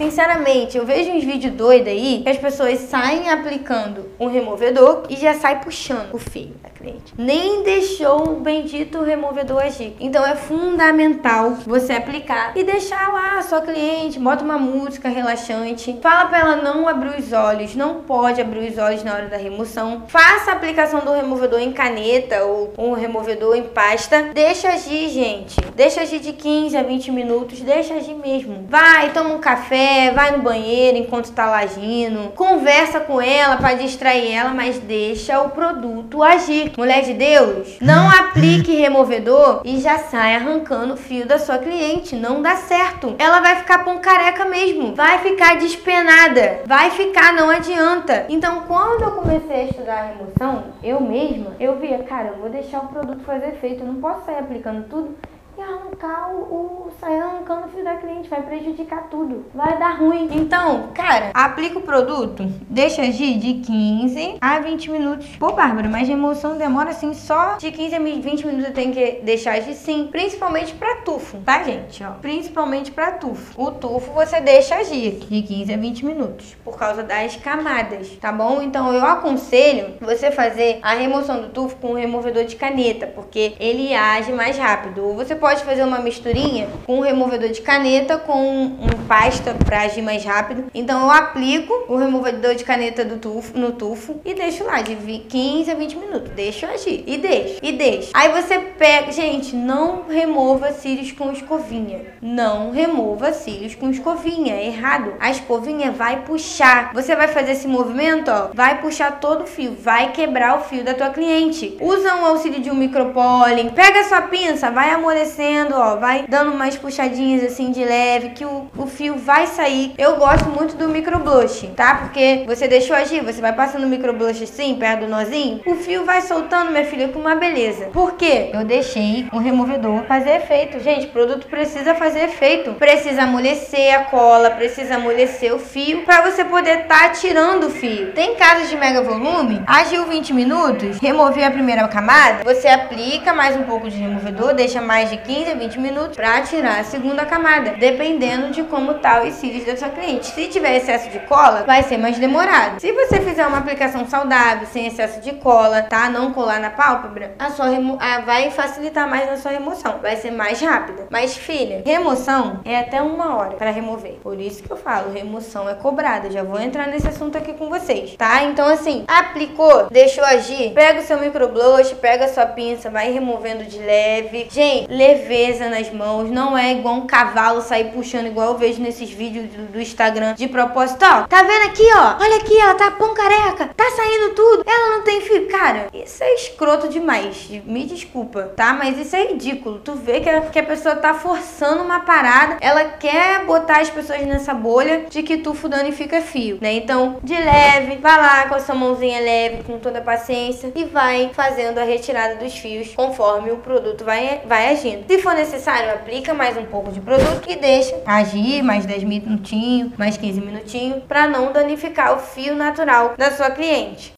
Sinceramente, eu vejo uns vídeos doidos aí que as pessoas saem aplicando um removedor e já sai puxando o fio da cliente. Nem deixou o bendito removedor agir. Então é fundamental você aplicar e deixar lá a sua cliente, bota uma música relaxante, fala para ela não abrir os olhos, não pode abrir os olhos na hora da remoção. Faça a aplicação do removedor em caneta ou um removedor em pasta. Deixa agir, gente. Deixa agir de 15 a 20 minutos, deixa agir mesmo. Vai, toma um café, vai no banheiro enquanto tá lá agindo, conversa com ela para distrair ela, mas deixa o produto agir. Mulher de Deus, não aplique removedor e já sai arrancando o fio da sua cliente. Não dá certo. Ela vai ficar pão careca mesmo. Vai ficar despenada. Vai ficar, não adianta. Então, quando eu comecei a estudar a remoção, eu mesma, eu via, cara, eu vou deixar o produto fazer efeito. Eu não posso sair aplicando tudo e arrancar o, o sair arrancando o fio da cliente, vai prejudicar tudo, vai dar ruim. Então, cara, aplica o produto, deixa agir de 15 a 20 minutos. Pô, Bárbara, mas remoção demora assim só de 15 a 20 minutos eu tenho que deixar agir sim, principalmente para tufo, tá, gente? Ó, principalmente para tufo. O tufo você deixa agir de 15 a 20 minutos por causa das camadas, tá bom? Então eu aconselho você fazer a remoção do tufo com um removedor de caneta, porque ele age mais rápido. Ou você pode fazer uma misturinha com um removedor de caneta com um pasta para agir mais rápido. Então eu aplico o removedor de caneta do tufo, no tufo e deixo lá de 15 a 20 minutos. Deixo agir e deixo e deixo. Aí você pega, gente, não remova cílios com escovinha. Não remova cílios com escovinha, é errado. A escovinha vai puxar. Você vai fazer esse movimento, ó, vai puxar todo o fio, vai quebrar o fio da tua cliente. Usa um auxílio de um micropólen, pega a sua pinça, vai amolecendo, ó, vai dando umas puxadinhas assim de leve que o, o fio vai sair. Eu gosto muito do microblush, tá? Porque você deixou agir, você vai passando o microblush assim, perto do nozinho, o fio vai soltando, minha filha, com uma beleza. Por quê? Eu deixei o removedor fazer efeito. Gente, produto precisa fazer efeito. Precisa amolecer a cola, precisa amolecer o fio para você poder tá tirando o fio. Tem casos de mega volume, agiu 20 minutos, remover a primeira camada, você aplica mais um pouco de removedor, deixa mais de 15 a 20 minutos para tirar a segunda camada, dependendo de como tá os cílios da sua cliente. Se tiver excesso de cola, vai ser mais demorado. Se você fizer uma aplicação saudável, sem excesso de cola, tá? Não colar na pálpebra, a sua remo vai facilitar mais na sua remoção. Vai ser mais rápida. Mas, filha, remoção é até uma hora para remover. Por isso que eu falo, remoção é cobrada. Já vou entrar nesse assunto aqui com vocês, tá? Então, assim, aplicou, deixou agir, pega o seu microblush, pega a sua pinça, vai removendo de leve. Gente, leveza nas mãos. Não é igual um cavalo sair puxando igual eu vejo nesses vídeos do, do Instagram de propósito. Ó, tá vendo aqui, ó? Olha aqui, ó, tá pão careca, tá saindo tudo. Ela não tem fio. Cara, isso é escroto demais. Me desculpa, tá? Mas isso é ridículo. Tu vê que a, que a pessoa tá forçando uma parada, ela quer botar as pessoas nessa bolha de que tu danifica fio, né? Então, de leve, vai lá com a sua mãozinha leve, com toda a paciência e vai fazendo a retirada dos fios conforme o produto vai, vai agindo. Se for necessário, aplica mais um pouco de produto e deixa agir mais 10 minutinhos, mais 15 minutinhos, para não danificar o fio natural da sua cliente.